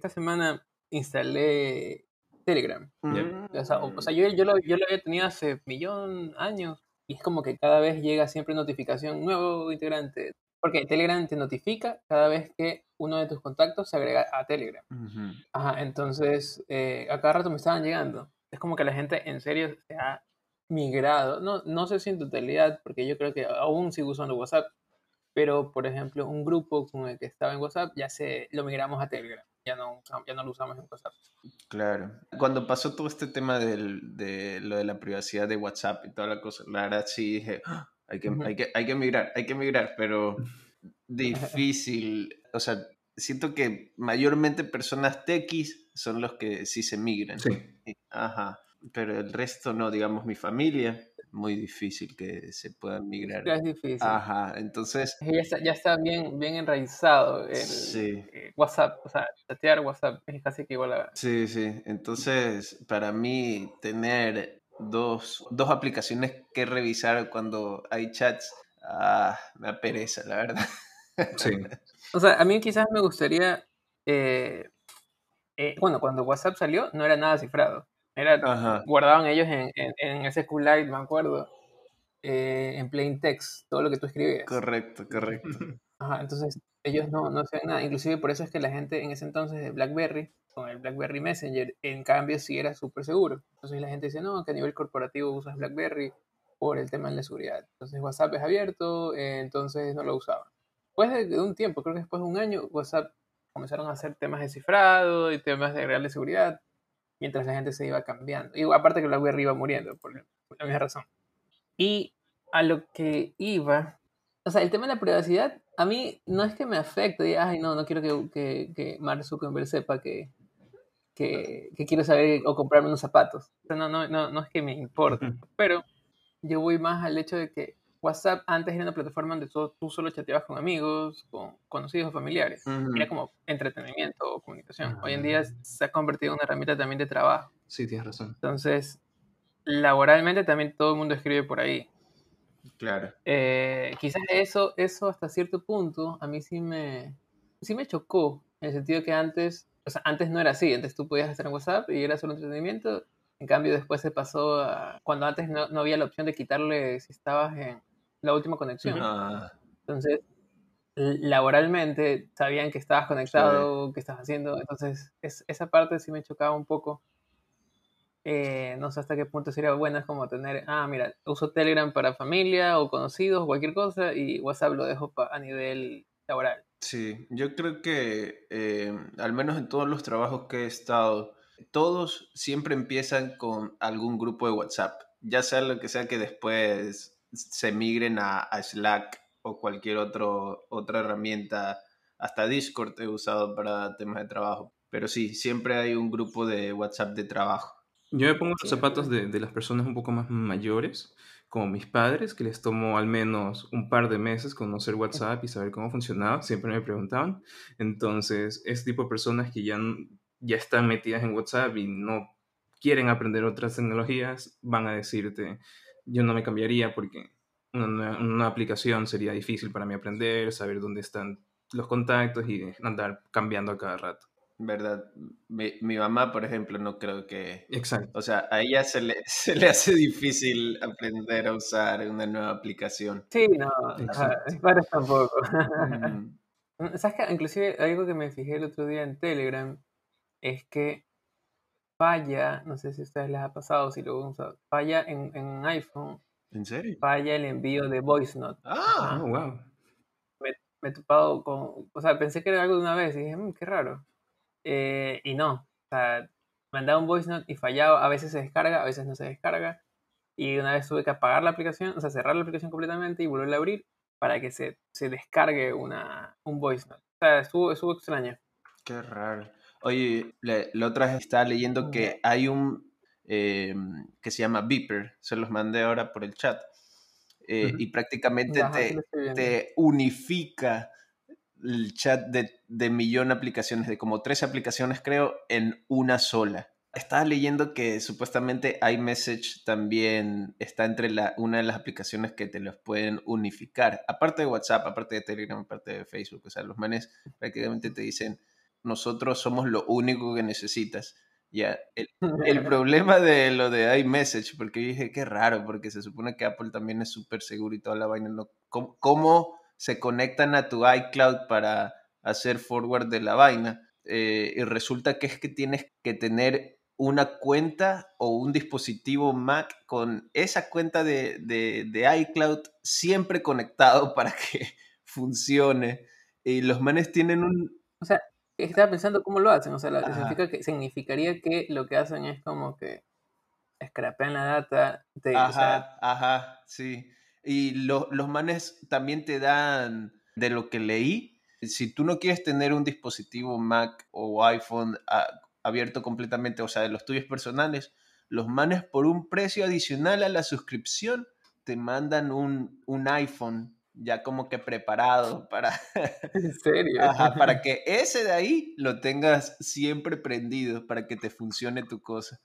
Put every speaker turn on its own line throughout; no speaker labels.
esta semana instalé Telegram.
Mm.
O sea, o- o sea, yo, yo, lo, yo lo había tenido hace millón años y es como que cada vez llega siempre notificación, nuevo integrante. Porque Telegram te notifica cada vez que uno de tus contactos se agrega a Telegram.
Ujú.
Ajá, entonces eh, a cada rato me estaban llegando. Es como que la gente en serio se ha migrado. No, no sé si en totalidad, porque yo creo que aún sigo usando WhatsApp, pero por ejemplo, un grupo con el que estaba en WhatsApp ya se lo migramos a Telegram. Ya no, ya no lo usamos en WhatsApp.
Claro. Cuando pasó todo este tema del, de lo de la privacidad de WhatsApp y toda la cosa, la verdad sí dije, "Ah, hay que, hay que, hay que migrar, hay que migrar, pero difícil. O sea, siento que mayormente personas techis son los que sí se migran.
Sí.
Ajá. Pero el resto no, digamos mi familia, muy difícil que se puedan migrar.
Ya es difícil.
Ajá, entonces,
Ya está, ya está bien, bien enraizado el
sí.
eh, WhatsApp. O sea, chatear WhatsApp es casi que igual a...
Sí, sí. Entonces, para mí, tener dos, dos aplicaciones que revisar cuando hay chats, ah, me da pereza, la verdad.
Sí.
O sea, a mí quizás me gustaría... eh, eh, bueno, cuando WhatsApp salió no era nada cifrado. Era,
Ajá.
guardaban ellos en, en, en SQLite, me acuerdo, eh, en plain text, todo lo que tú escribías.
Correcto, correcto.
Ajá, entonces ellos no, no hacían nada. Inclusive por eso es que la gente en ese entonces de BlackBerry, con el BlackBerry Messenger, en cambio sí era súper seguro. Entonces la gente dice, no, que a nivel corporativo usas BlackBerry por el tema de la seguridad. Entonces WhatsApp es abierto, eh, entonces no lo usaban. Después de, de un tiempo, creo que después de un año, WhatsApp comenzaron a hacer temas de cifrado y temas de real de seguridad, mientras la gente se iba cambiando. Y aparte que BlackBerry iba muriendo por la misma razón. Y a lo que iba, o sea, el tema de la privacidad, a mí no es que me afecte, diga, ay, no, no quiero que, que, que Mark Zuckerberg sepa que, que, que quiero saber o comprarme unos zapatos. No, no, no, no es que me importe, pero yo voy más al hecho de que WhatsApp antes era una plataforma donde tú, tú solo chateabas con amigos, con conocidos o familiares.
Ujú.
Era como entretenimiento o comunicación. Hoy en día se ha convertido en una herramienta también de trabajo.
Sí, tienes razón.
Entonces, laboralmente también todo el mundo escribe por ahí.
Claro.
Eh, quizás eso, eso hasta cierto punto a mí sí me, sí me chocó, en el sentido que antes, o sea, antes no era así, antes tú podías estar en WhatsApp y era solo entretenimiento, en cambio después se pasó a, cuando antes no, no había la opción de quitarle si estabas en la última conexión,
Ah,
entonces laboralmente sabían que estabas conectado, que estabas haciendo, entonces es- esa parte sí me chocaba un poco. Eh, no sé hasta qué punto sería bueno, es como tener, ah, mira, uso Telegram para familia o conocidos o cualquier cosa y WhatsApp lo dejo pa- a nivel laboral.
sí, yo creo que eh, al menos en todos los trabajos que he estado, todos siempre empiezan con algún grupo de WhatsApp, ya sea lo que sea que después se migren a, a Slack o cualquier otro, otra herramienta, hasta Discord he usado para temas de trabajo, pero sí, siempre hay un grupo de WhatsApp de trabajo.
Yo me pongo los zapatos de, de las personas un poco más mayores, como mis padres, que les tomó al menos un par de meses conocer WhatsApp y saber cómo funcionaba, siempre me preguntaban. Entonces, este tipo de personas que ya, ya están metidas en WhatsApp y no quieren aprender otras tecnologías, van a decirte, yo no me cambiaría porque una, nueva- una aplicación sería difícil para mí aprender, saber dónde están los contactos y andar cambiando a cada rato.
¿Verdad? Mi, mi mamá, por ejemplo, no creo que...
Exacto.
O sea, a ella se le, se le hace difícil aprender a usar una nueva aplicación.
Sí, no, padres tampoco.
Mm,
¿Sabes qué? Inclusive algo que me fijé el otro día en Telegram es que falla, no sé si a ustedes les ha pasado, si lo usan, falla en, en iPhone,
¿En serio?
falla el envío de voice note.
Ah,
Oh, wow.
me he topado con, o sea, pensé que era algo de una vez y dije, "Mm, qué raro. Eh, y no, o sea, mandaba un voice note y fallaba, a veces se descarga, a veces no se descarga. Y una vez tuve que apagar la aplicación, o sea, cerrar la aplicación completamente y volverla a abrir para que se, se descargue una, un voice note. O sea, estuvo, estuvo extraño.
qué raro. Oye, la, la otra vez estaba leyendo que hay un eh, que se llama Beeper, se los mandé ahora por el chat. Eh,
Ujú.
Y prácticamente
Ajá,
te, te unifica el chat de, de millón de aplicaciones, de como tres aplicaciones creo, en una sola. Estaba leyendo que supuestamente iMessage también está entre la, una de las aplicaciones que te los pueden unificar. Aparte de WhatsApp, aparte de Telegram, aparte de Facebook. O sea, los manes prácticamente te dicen, nosotros somos lo único que necesitas. Ya, el, el, problema de lo de iMessage, porque dije, qué raro, porque se supone que Apple también es súper seguro y toda la vaina. ¿no? ¿Cómo, ¿Cómo, se conectan a tu iCloud para hacer forward de la vaina? Eh, y resulta que es que tienes que tener una cuenta o un dispositivo Mac con esa cuenta de, de, de iCloud siempre conectado para que funcione. Y los manes tienen un...
O sea, estaba pensando cómo lo hacen. O sea, significa que, significaría que lo que hacen es como que scrapean la data. De,
ajá, ajá, sí. Y los manes también te dan, de lo que leí, si tú no quieres tener un dispositivo Mac o iPhone abierto completamente, o sea, de los tuyos personales, los manes por un precio adicional a la suscripción te mandan un, un iPhone ya como que preparado para...
¿En serio?
para que ese de ahí lo tengas siempre prendido, para que te funcione tu cosa.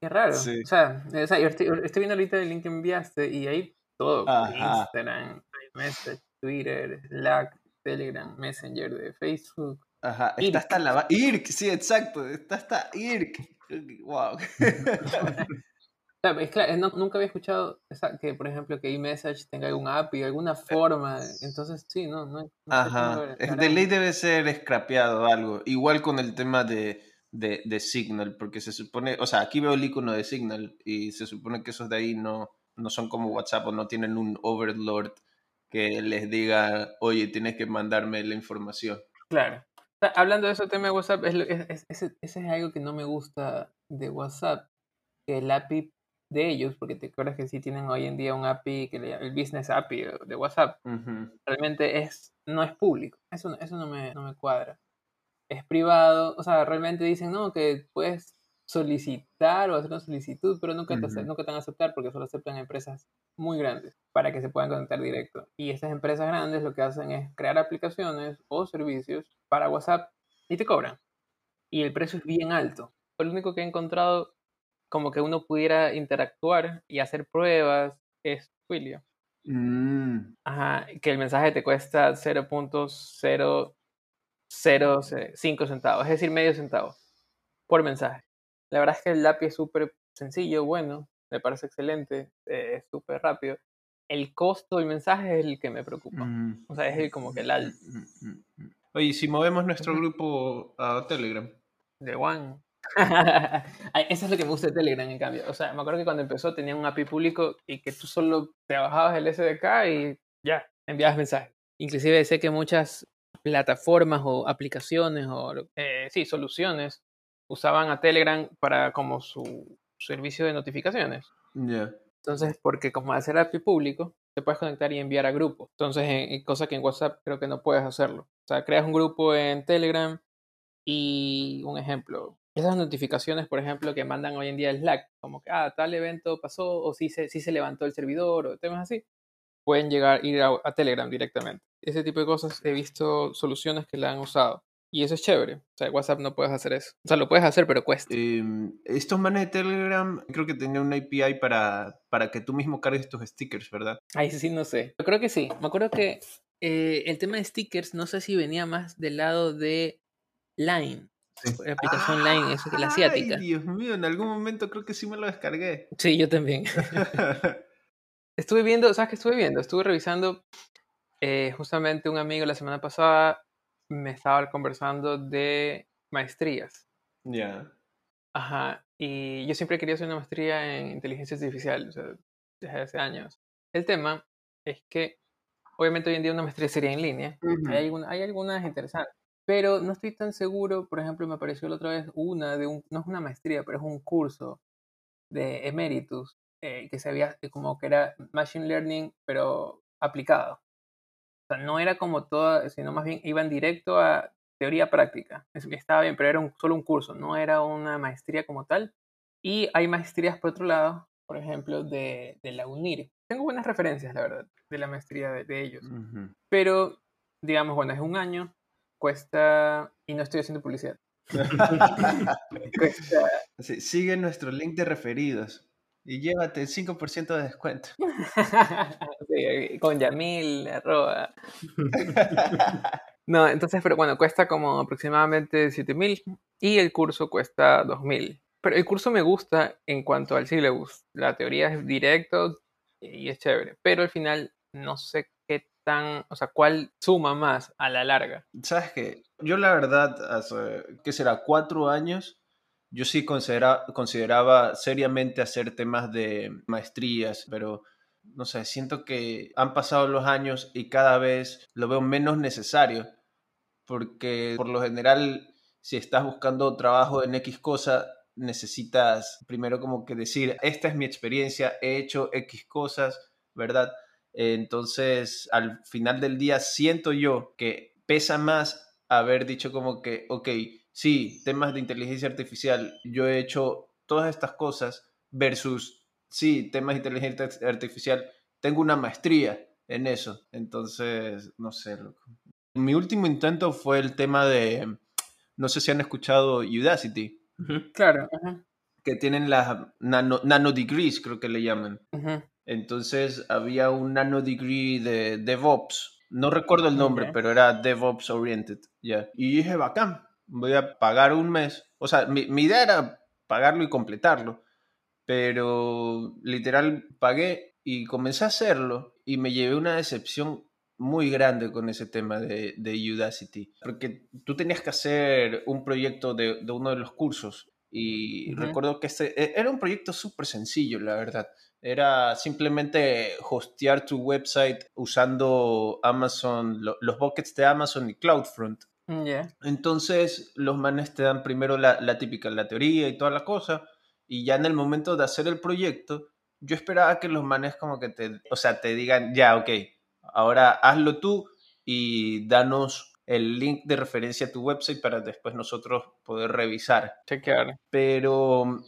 Qué raro. O, sea, yo estoy, viendo ahorita el link que enviaste y ahí todo. Instagram, iMessage, Twitter, Slack, Telegram, Messenger de Facebook.
Ajá, está hasta la... IRC, sí, exacto, está hasta IRC. Wow.
es claro, nunca había escuchado que, por ejemplo, que iMessage tenga alguna API, alguna eh, forma. Entonces, sí, no, no,
Ajá. de ley debe ser scrapeado algo. Igual con el tema de, de, de, Signal, porque se supone, o sea, aquí veo el icono de Signal y se supone que esos de ahí no, no son como WhatsApp o no tienen un overlord que les diga, oye, tienes que mandarme la información.
Claro. Hablando de ese tema de WhatsApp, es, ese es algo que no me gusta de WhatsApp, que el API de ellos, porque te acuerdas que sí tienen hoy en día un API, que le, el Business API de WhatsApp, realmente es, no es público. Eso, eso no, me, no me cuadra. Es privado, o sea, realmente dicen, no, que puedes solicitar o hacer una solicitud, pero nunca, te, nunca te van a aceptar porque solo aceptan empresas muy grandes para que se puedan conectar directo. Y estas empresas grandes lo que hacen es crear aplicaciones o servicios para WhatsApp y te cobran. Y el precio es bien alto. Lo único que he encontrado como que uno pudiera interactuar y hacer pruebas es Twilio. Mm. Ajá, que el mensaje te cuesta 0.005 centavos, es decir, medio centavo por mensaje. La verdad es que el lápiz es súper sencillo, bueno, me parece excelente, eh, es súper rápido. El costo del mensaje es el que me preocupa. Mm. O sea, es el, como que el alto.
Mm, Oye, si movemos nuestro grupo a Telegram.
De One. Eso es lo que me gusta de Telegram, en cambio. O sea, me acuerdo que cuando empezó tenía un API público y que tú solo te bajabas el SDK y ya, enviabas mensajes. Inclusive sé que muchas plataformas o aplicaciones o, eh, sí, soluciones usaban a Telegram para como su servicio de notificaciones.
Ya.
Entonces, porque como hacer API público, te puedes conectar y enviar a grupos. Entonces, en, cosa que en WhatsApp creo que no puedes hacerlo. O sea, creas un grupo en Telegram y un ejemplo, esas notificaciones, por ejemplo, que mandan hoy en día el Slack, como que, ah, tal evento pasó o si se, si se levantó el servidor o temas así, pueden llegar, ir a, Telegram directamente. Ese tipo de cosas he visto soluciones que la han usado. Y eso es chévere. O sea, WhatsApp no puedes hacer eso. O sea, lo puedes hacer, pero cuesta.
Em, estos manes de Telegram, creo que tenían una API para, para que tú mismo cargues tus stickers, ¿verdad?
Ay, sí, no sé. Yo creo que sí. Me acuerdo que eh, el tema de stickers, no sé si venía más del lado de Line. La aplicación online, eso que la asiática.
Dios mío, en algún momento creo que sí me lo descargué.
Sí, yo también. estuve viendo, ¿sabes qué estuve viendo? Estuve revisando, eh, justamente un amigo la semana pasada me estaba conversando de maestrías.
Ya.
Ajá, y yo siempre quería hacer una maestría en inteligencia artificial, o sea, desde hace años. El tema es que, obviamente hoy en día una maestría sería en línea. hay, hay algunas interesantes. Pero no estoy tan seguro, por ejemplo, me apareció la otra vez una de un, no es una maestría, pero es un curso de Emeritus, eh, que se había, como que era Machine Learning, pero aplicado. O sea, no era como toda, sino más bien iban directo a teoría práctica. Estaba bien, pero era solo un curso, no era una maestría como tal. Y hay maestrías por otro lado, por ejemplo, de, de la UNIR. Tengo buenas referencias, la verdad, de la maestría de, ellos. Pero, digamos, bueno, es un año, cuesta, y no estoy haciendo publicidad.
sigue nuestro link de referidos y llévate el 5% de descuento.
con Yamil, arroba. No, entonces, pero bueno, cuesta como aproximadamente 7000 y el curso cuesta 2000. Pero el curso me gusta en cuanto al syllabus. La teoría es directo y es chévere, pero al final no sé tan, o sea, cuál suma más a la larga.
¿Sabes qué? Yo la verdad, hace, ¿qué será? Cuatro años, yo sí considera, consideraba seriamente hacer temas de maestrías, pero no sé, siento que han pasado los años y cada vez lo veo menos necesario, porque por lo general, si estás buscando trabajo en X cosa, necesitas primero como que decir, esta es mi experiencia, he hecho X cosas, ¿verdad? Entonces, al final del día, siento yo que pesa más haber dicho como que, ok, sí, temas de inteligencia artificial, yo he hecho todas estas cosas versus, sí, temas de inteligencia artificial, tengo una maestría en eso. Entonces, no sé. Mi último intento fue el tema de, no sé si han escuchado Udacity.
Claro.
Que tienen las nano, nano, degrees, creo que le llaman. Entonces había un nano degree de DevOps. No recuerdo el nombre, pero era DevOps Oriented. ya Y dije, bacán, voy a pagar un mes. O sea, mi, mi idea era pagarlo y completarlo. Pero literal pagué y comencé a hacerlo y me llevé una decepción muy grande con ese tema de, de Udacity, porque tú tenías que hacer un proyecto de, de uno de los cursos y recuerdo que este e, era un proyecto súper sencillo, la verdad. Era simplemente hostear tu website usando Amazon, los buckets de Amazon y CloudFront.
Mm,
Entonces, los manes te dan primero la, la, típica, la teoría y toda la cosa, y ya en el momento de hacer el proyecto, yo esperaba que los manes como que te, o sea, te digan, ya, ok, ahora hazlo tú y danos el link de referencia a tu website para después nosotros poder revisar.
Chequear.
Pero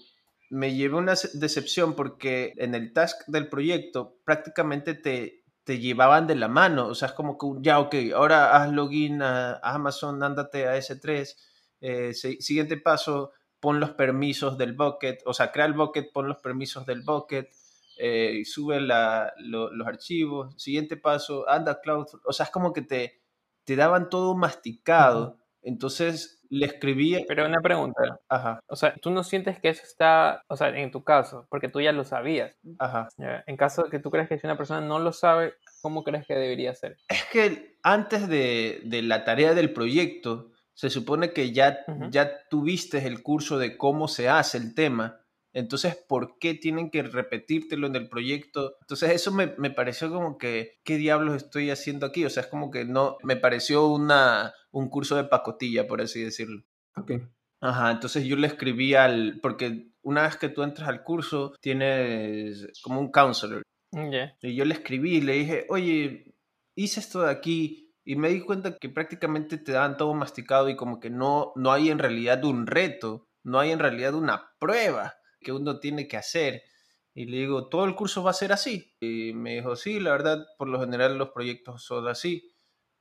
me llevé una decepción porque en el task del proyecto prácticamente te, te llevaban de la mano. O sea, es como que ya, ok, ahora haz login a, Amazon, ándate a S3. Eh, siguiente paso, pon los permisos del bucket. O sea, crea el bucket, pon los permisos del bucket. Eh, y sube los archivos. Siguiente paso, anda cloud. O sea, es como que te, te daban todo masticado. Entonces le escribí.
Pero una pregunta.
Ajá.
O sea, tú no sientes que eso está, o sea, en tu caso, porque tú ya lo sabías.
Ajá.
En caso de que tú creas que si una persona no lo sabe, ¿cómo crees que debería ser?
Es que antes de, de la tarea del proyecto, se supone que ya, ya tuviste el curso de cómo se hace el tema. Entonces, ¿por qué tienen que repetírtelo en el proyecto? Entonces, eso me, me, pareció como que, ¿qué diablos estoy haciendo aquí? O sea, es como que no, me pareció una, un curso de pacotilla, por así decirlo.
Ok.
Ajá, entonces yo le escribí al, porque una vez que tú entras al curso, tienes como un counselor. Y yo le escribí y le dije, oye, hice esto de aquí y me di cuenta que prácticamente te dan todo masticado y como que no, no hay en realidad un reto, no hay en realidad una prueba que uno tiene que hacer. Y le digo, ¿todo el curso va a ser así? Y me dijo, sí, la verdad, por lo general los proyectos son así.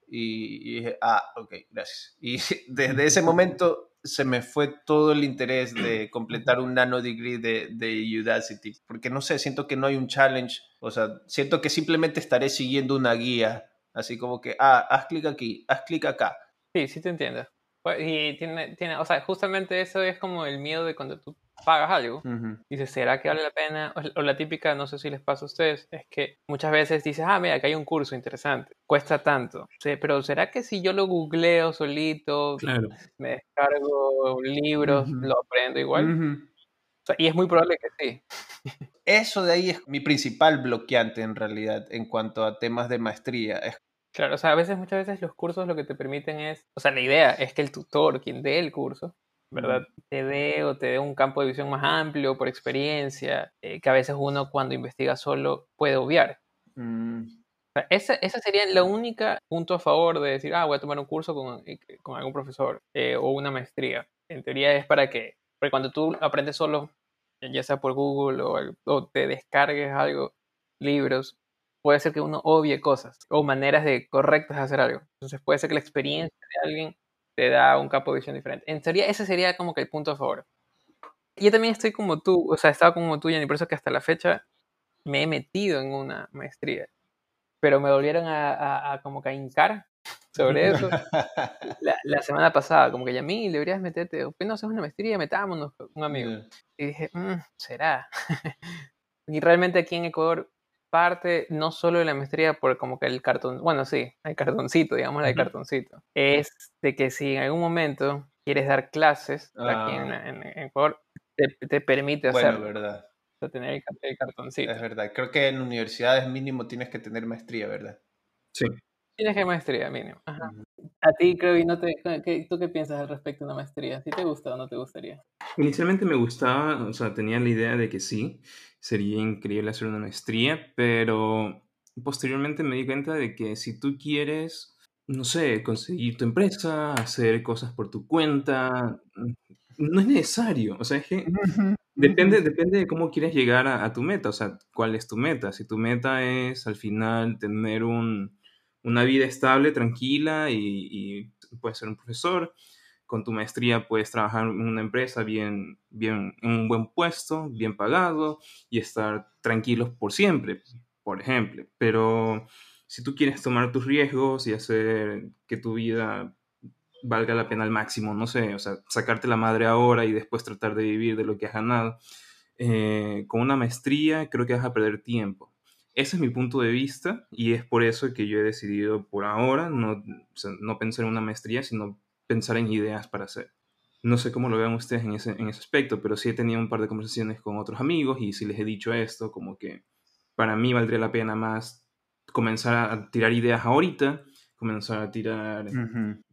Y, dije, ah, ok, gracias. Y desde ese momento se me fue todo el interés de completar un nano degree de, de Udacity. Porque no sé, siento que no hay un challenge. O sea, siento que simplemente estaré siguiendo una guía. Así como que, ah, haz clic aquí, haz clic acá.
Sí, sí te entiendo. Pues, y tiene, tiene, o sea, justamente eso es como el miedo de cuando tú pagas algo, dices, ¿será que vale la pena? O, la típica, no sé si les pasa a ustedes, es que muchas veces dices, ah, mira, que hay un curso interesante, cuesta tanto, sí, pero ¿será que si yo lo googleo solito, me descargo libros, lo aprendo igual? y es muy probable que sí.
Eso de ahí es mi principal bloqueante en realidad en cuanto a temas de maestría. Es
Claro, o sea, a veces, muchas veces los cursos lo que te permiten es, o sea, la idea es que el tutor, quien dé el curso, ¿verdad? Te dé o te dé un campo de visión más amplio por experiencia, eh, que a veces uno cuando investiga solo puede obviar.
Mm.
ese, sería el único punto a favor de decir, ah, voy a tomar un curso con, eh, con algún profesor eh, o una maestría. En teoría es para que, porque cuando tú aprendes solo, ya sea por Google o, o te descargues algo, libros, puede ser que uno obvie cosas o maneras de correctas de hacer algo. Entonces puede ser que la experiencia de alguien te da un campo de visión diferente. En teoría, ese sería como que el punto a favor. Yo también estoy como tú, o sea, estaba como tú, y por eso que hasta la fecha me he metido en una maestría. Pero me volvieron a, como que a hincar sobre eso la, la semana pasada, como que ya mí deberías meterte, ¿por qué no haces una maestría? Metámonos, un amigo. Y dije, "Mm, ¿será? y realmente aquí en Ecuador parte no solo de la maestría por como que el cartón, bueno, sí, el cartoncito, digamos, el cartoncito, es de que si en algún momento quieres dar clases aquí en,
Ah.
en- en Ecuador, te, te permite
Bueno,
hacerlo,
verdad.
o sea, tener el, el cartoncito.
Es verdad. Creo que en universidades mínimo tienes que tener maestría, ¿verdad?
Sí.
Tienes que maestría mínimo. Ajá.
Ujú.
A ti, creo, y no te, ¿qué- ¿tú qué piensas al respecto de una maestría? ¿Sí te gusta o no te gustaría?
Inicialmente me gustaba, o sea, tenía la idea de que sí, sería increíble hacer una maestría, pero posteriormente me di cuenta de que si tú quieres, no sé, conseguir tu empresa, hacer cosas por tu cuenta, mm, no es necesario. O sea, es que depende, depende de cómo quieres llegar a, a tu meta, o sea, cuál es tu meta. Si tu meta es al final tener un, una vida estable, tranquila y, y puedes ser un profesor, con tu maestría puedes trabajar en una empresa bien, bien, en un buen puesto, bien pagado y estar tranquilos por siempre, por ejemplo. Pero si tú quieres tomar tus riesgos y hacer que tu vida valga la pena al máximo, no sé, o sea, sacarte la madre ahora y después tratar de vivir de lo que has ganado, eh, con una maestría creo que vas a perder tiempo. Ese es mi punto de vista y es por eso que yo he decidido por ahora no, no pensar en una maestría, sino pensar en ideas para hacer. No sé cómo lo vean ustedes en ese, en ese aspecto, pero sí he tenido un par de conversaciones con otros amigos y sí les he dicho esto, como que para mí valdría la pena más comenzar a tirar ideas ahorita, comenzar a tirar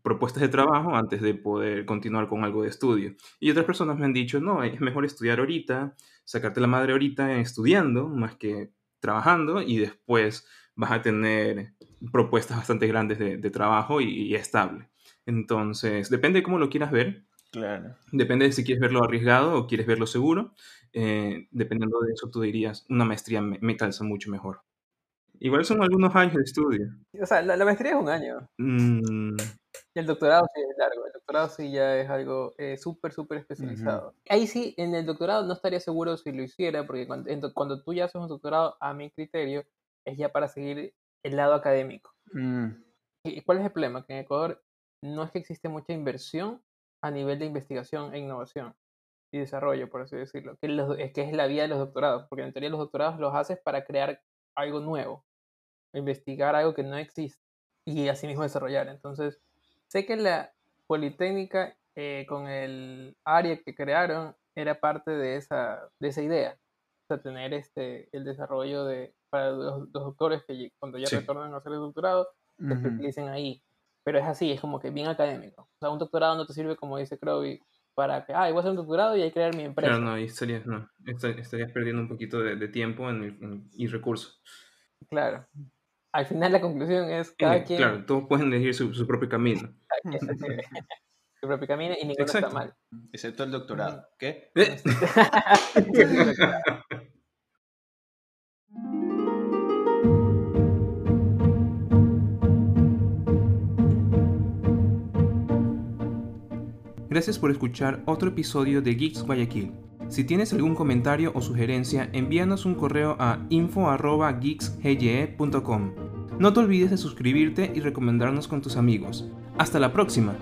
propuestas de trabajo antes de poder continuar con algo de estudio. Y otras personas me han dicho, no, es mejor estudiar ahorita, sacarte la madre ahorita estudiando, más que trabajando, y después vas a tener propuestas bastante grandes de, de trabajo y, y estable. Entonces, depende de cómo lo quieras ver,
Claro.
depende de si quieres verlo arriesgado o quieres verlo seguro. Eh, dependiendo de eso, tú dirías, una maestría me, me calza mucho mejor. Igual son algunos años de estudio.
O sea, la, la maestría es un año.
Mm,
Y el doctorado sí es largo. El doctorado sí ya es algo eh, súper, súper especializado. Ahí sí, en el doctorado no estaría seguro si lo hiciera, porque cuando, en cuando tú ya haces un doctorado, a mi criterio, es ya para seguir el lado académico.
Mm.
¿Y cuál es el problema? Que en Ecuador no es que existe mucha inversión a nivel de investigación e innovación y desarrollo, por así decirlo, que, los- es que es la vía de los doctorados, porque en teoría los doctorados los haces para crear algo nuevo, investigar algo que no existe y así mismo desarrollar. Entonces, sé que la Politécnica eh, con el área que crearon era parte de esa, de esa idea, o sea, tener este, el desarrollo de, para los, los doctores que cuando ya
Sí.
retornan a hacer el doctorado, que se
Ujú.
utilicen ahí. Pero es así, es como que bien académico. O sea, un doctorado no te sirve, como dice Crowley, para que, ah, voy a hacer un doctorado y hay que crear mi empresa.
Claro, no, estarías, no, esta- estarías perdiendo un poquito de, de tiempo en en- y recursos.
Claro. Al final la conclusión es cada
Eh,
quien
Claro, todos pueden elegir su, su propio camino.
cada su propio camino y ninguno
Exacto.
está mal.
Excepto el doctorado. ¿Qué?
Eh, Gracias por escuchar otro episodio de Geeks Guayaquil. Si tienes algún comentario o sugerencia, envíanos un correo a info.geeksgye.com. No te olvides de suscribirte y recomendarnos con tus amigos. Hasta la próxima.